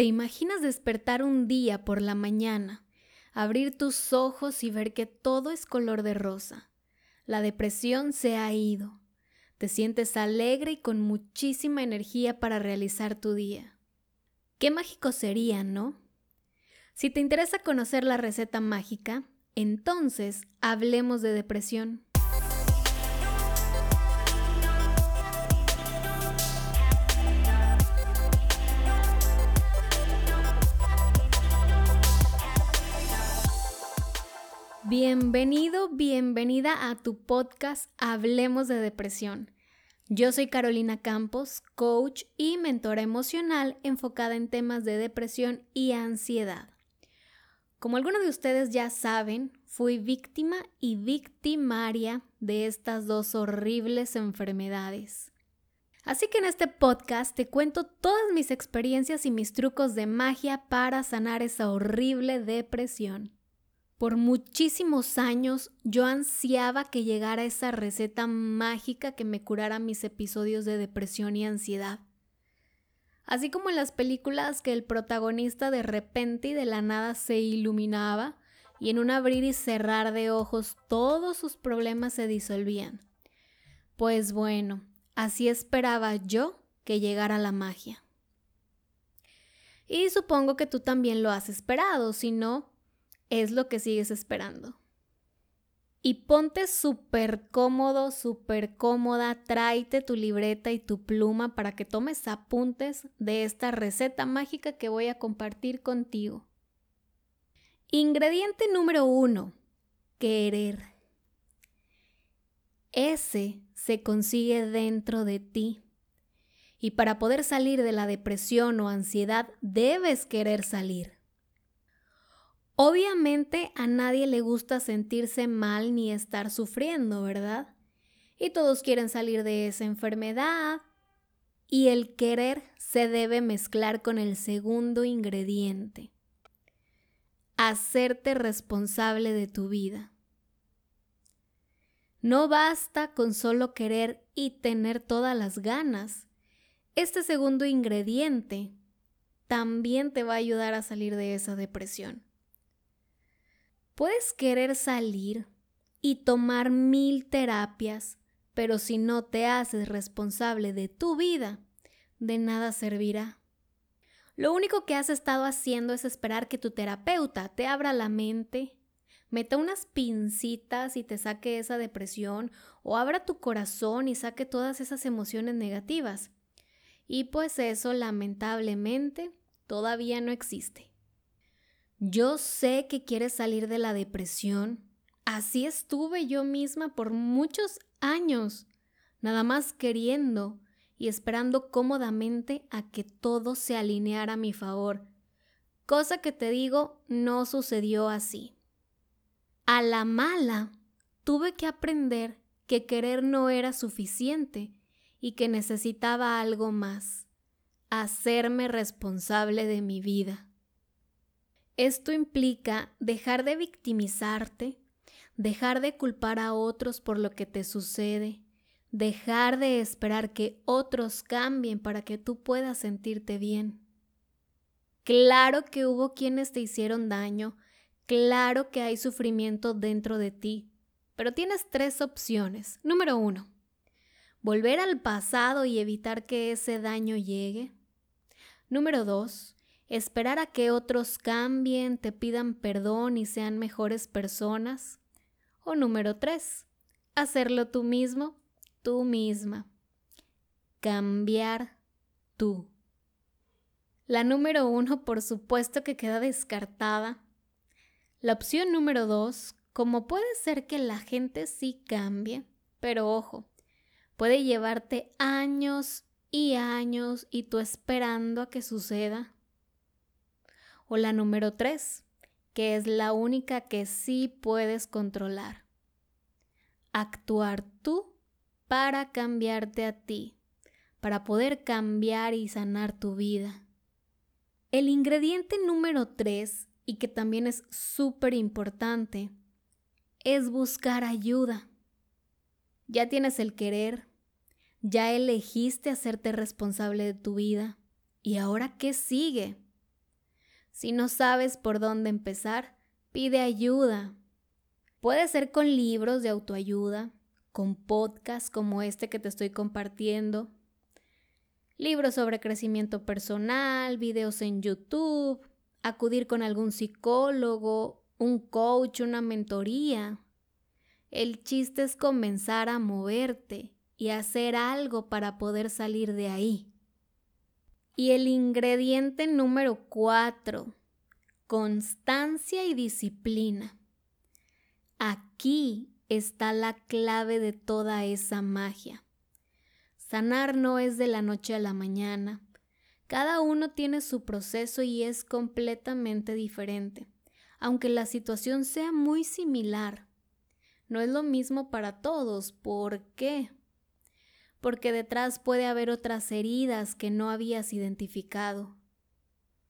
¿Te imaginas despertar un día por la mañana, abrir tus ojos y ver que todo es color de rosa? La depresión se ha ido. Te sientes alegre y con muchísima energía para realizar tu día. Qué mágico sería, ¿no? Si te interesa conocer la receta mágica, entonces hablemos de depresión. Bienvenido, bienvenida a tu podcast Hablemos de Depresión. Yo soy Carolina Campos, coach y mentora emocional enfocada en temas de depresión y ansiedad. Como algunos de ustedes ya saben, fui víctima y victimaria de estas dos horribles enfermedades. Así que en este podcast te cuento todas mis experiencias y mis trucos de magia para sanar esa horrible depresión. Por muchísimos años yo ansiaba que llegara esa receta mágica que me curara mis episodios de depresión y ansiedad. Así como en las películas que el protagonista de repente y de la nada se iluminaba y en un abrir y cerrar de ojos todos sus problemas se disolvían. Pues bueno, así esperaba yo que llegara la magia. Y supongo que tú también lo has esperado, si no, es lo que sigues esperando. Y ponte súper cómodo, súper cómoda, tráete tu libreta y tu pluma para que tomes apuntes de esta receta mágica que voy a compartir contigo. Ingrediente número uno, querer. Ese se consigue dentro de ti. Y para poder salir de la depresión o ansiedad debes querer salir. Obviamente a nadie le gusta sentirse mal ni estar sufriendo, ¿verdad? Y todos quieren salir de esa enfermedad. Y el querer se debe mezclar con el segundo ingrediente. Hacerte responsable de tu vida. No basta con solo querer y tener todas las ganas. Este segundo ingrediente también te va a ayudar a salir de esa depresión. Puedes querer salir y tomar mil terapias, pero si no te haces responsable de tu vida, de nada servirá. Lo único que has estado haciendo es esperar que tu terapeuta te abra la mente, meta unas pincitas y te saque esa depresión, o abra tu corazón y saque todas esas emociones negativas. Y pues eso lamentablemente todavía no existe. Yo sé que quieres salir de la depresión. Así estuve yo misma por muchos años, nada más queriendo y esperando cómodamente a que todo se alineara a mi favor, cosa que te digo no sucedió así. A la mala, tuve que aprender que querer no era suficiente y que necesitaba algo más, hacerme responsable de mi vida. Esto implica dejar de victimizarte, dejar de culpar a otros por lo que te sucede, dejar de esperar que otros cambien para que tú puedas sentirte bien. Claro que hubo quienes te hicieron daño, claro que hay sufrimiento dentro de ti, pero tienes tres opciones. Número uno, volver al pasado y evitar que ese daño llegue. Número dos, esperar a que otros cambien, te pidan perdón y sean mejores personas. O número tres, hacerlo tú mismo, tú misma. Cambiar tú. La número uno, por supuesto que queda descartada. La opción número dos, como puede ser que la gente sí cambie, pero ojo, puede llevarte años y años y tú esperando a que suceda. O la número tres, que es la única que sí puedes controlar. Actuar tú para cambiarte a ti, para poder cambiar y sanar tu vida. El ingrediente número tres, y que también es súper importante, es buscar ayuda. Ya tienes el querer, ya elegiste hacerte responsable de tu vida. ¿Y ahora qué sigue? Si no sabes por dónde empezar, pide ayuda. Puede ser con libros de autoayuda, con podcasts como este que te estoy compartiendo, libros sobre crecimiento personal, videos en YouTube, acudir con algún psicólogo, un coach, una mentoría. El chiste es comenzar a moverte y hacer algo para poder salir de ahí. Y el ingrediente número cuatro, constancia y disciplina. Aquí está la clave de toda esa magia. Sanar no es de la noche a la mañana. Cada uno tiene su proceso y es completamente diferente, aunque la situación sea muy similar. No es lo mismo para todos. ¿Por qué? Porque detrás puede haber otras heridas que no habías identificado.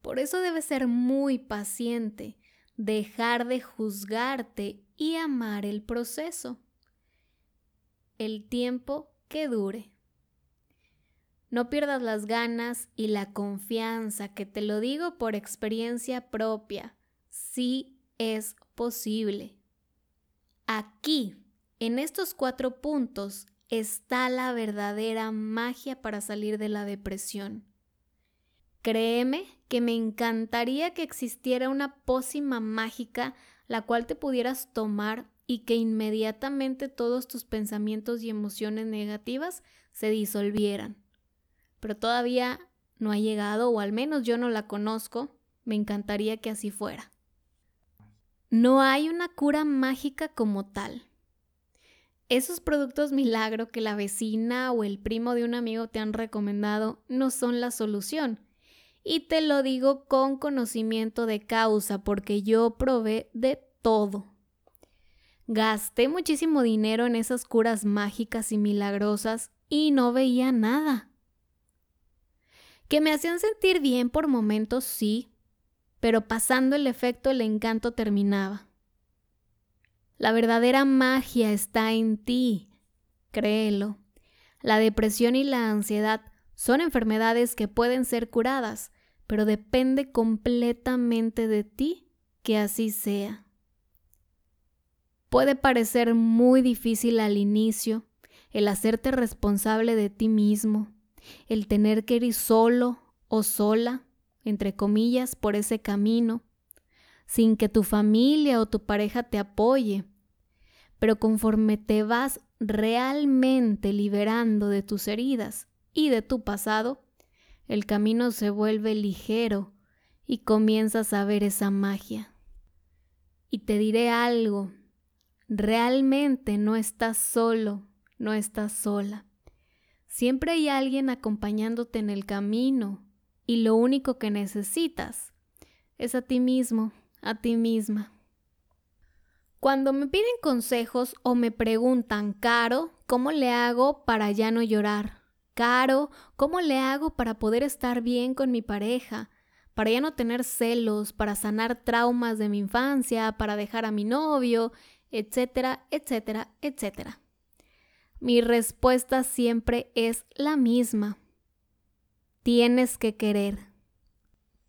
Por eso debes ser muy paciente, dejar de juzgarte y amar el proceso. El tiempo que dure. No pierdas las ganas y la confianza, que te lo digo por experiencia propia. Sí es posible. Aquí, en estos cuatro puntos, está la verdadera magia para salir de la depresión. Créeme que me encantaría que existiera una pócima mágica la cual te pudieras tomar y que inmediatamente todos tus pensamientos y emociones negativas se disolvieran. Pero todavía no ha llegado, o al menos yo no la conozco, me encantaría que así fuera. No hay una cura mágica como tal. Esos productos milagro que la vecina o el primo de un amigo te han recomendado no son la solución y te lo digo con conocimiento de causa porque yo probé de todo. Gasté muchísimo dinero en esas curas mágicas y milagrosas y no veía nada. Que me hacían sentir bien por momentos, sí, pero pasando el efecto el encanto terminaba. La verdadera magia está en ti, créelo. La depresión y la ansiedad son enfermedades que pueden ser curadas, pero depende completamente de ti que así sea. Puede parecer muy difícil al inicio el hacerte responsable de ti mismo, el tener que ir solo o sola, entre comillas, por ese camino, sin que tu familia o tu pareja te apoye. Pero conforme te vas realmente liberando de tus heridas y de tu pasado, el camino se vuelve ligero y comienzas a ver esa magia. Y te diré algo, realmente no estás solo, no estás sola. Siempre hay alguien acompañándote en el camino y lo único que necesitas es a ti mismo, a ti misma. Cuando me piden consejos o me preguntan, Caro, ¿cómo le hago para ya no llorar? Caro, ¿cómo le hago para poder estar bien con mi pareja? Para ya no tener celos, para sanar traumas de mi infancia, para dejar a mi novio, etcétera, etcétera, etcétera. Mi respuesta siempre es la misma. Tienes que querer.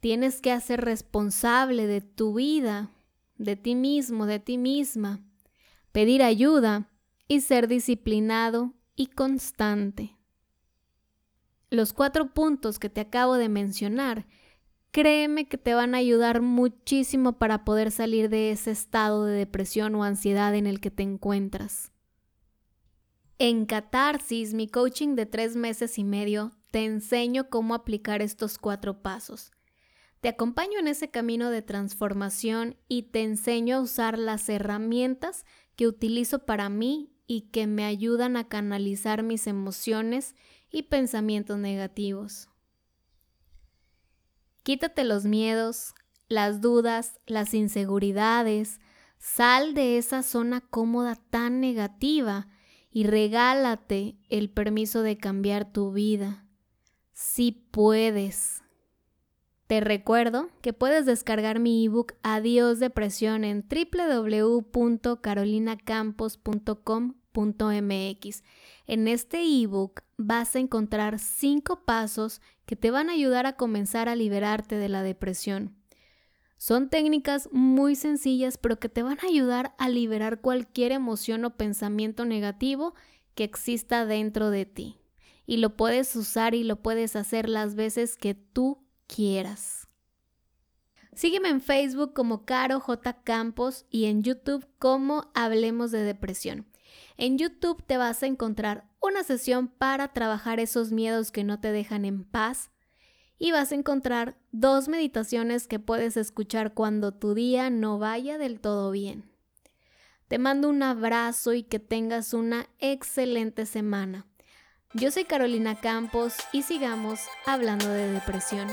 Tienes que hacer responsable de tu vida, de ti mismo, de ti misma, pedir ayuda y ser disciplinado y constante. Los cuatro puntos que te acabo de mencionar, créeme que te van a ayudar muchísimo para poder salir de ese estado de depresión o ansiedad en el que te encuentras. En Catarsis, mi coaching de tres meses y medio, te enseño cómo aplicar estos cuatro pasos. Te acompaño en ese camino de transformación y te enseño a usar las herramientas que utilizo para mí y que me ayudan a canalizar mis emociones y pensamientos negativos. Quítate los miedos, las dudas, las inseguridades, sal de esa zona cómoda tan negativa y regálate el permiso de cambiar tu vida. Si puedes. Te recuerdo que puedes descargar mi ebook Adiós Depresión en www.carolinacampos.com.mx. En este ebook vas a encontrar cinco pasos que te van a ayudar a comenzar a liberarte de la depresión. Son técnicas muy sencillas pero que te van a ayudar a liberar cualquier emoción o pensamiento negativo que exista dentro de ti. Y lo puedes usar y lo puedes hacer las veces que tú quieras. Sígueme en Facebook como Caro J. Campos y en YouTube como Hablemos de Depresión. En YouTube te vas a encontrar una sesión para trabajar esos miedos que no te dejan en paz y vas a encontrar dos meditaciones que puedes escuchar cuando tu día no vaya del todo bien. Te mando un abrazo y que tengas una excelente semana. Yo soy Carolina Campos y sigamos hablando de depresión.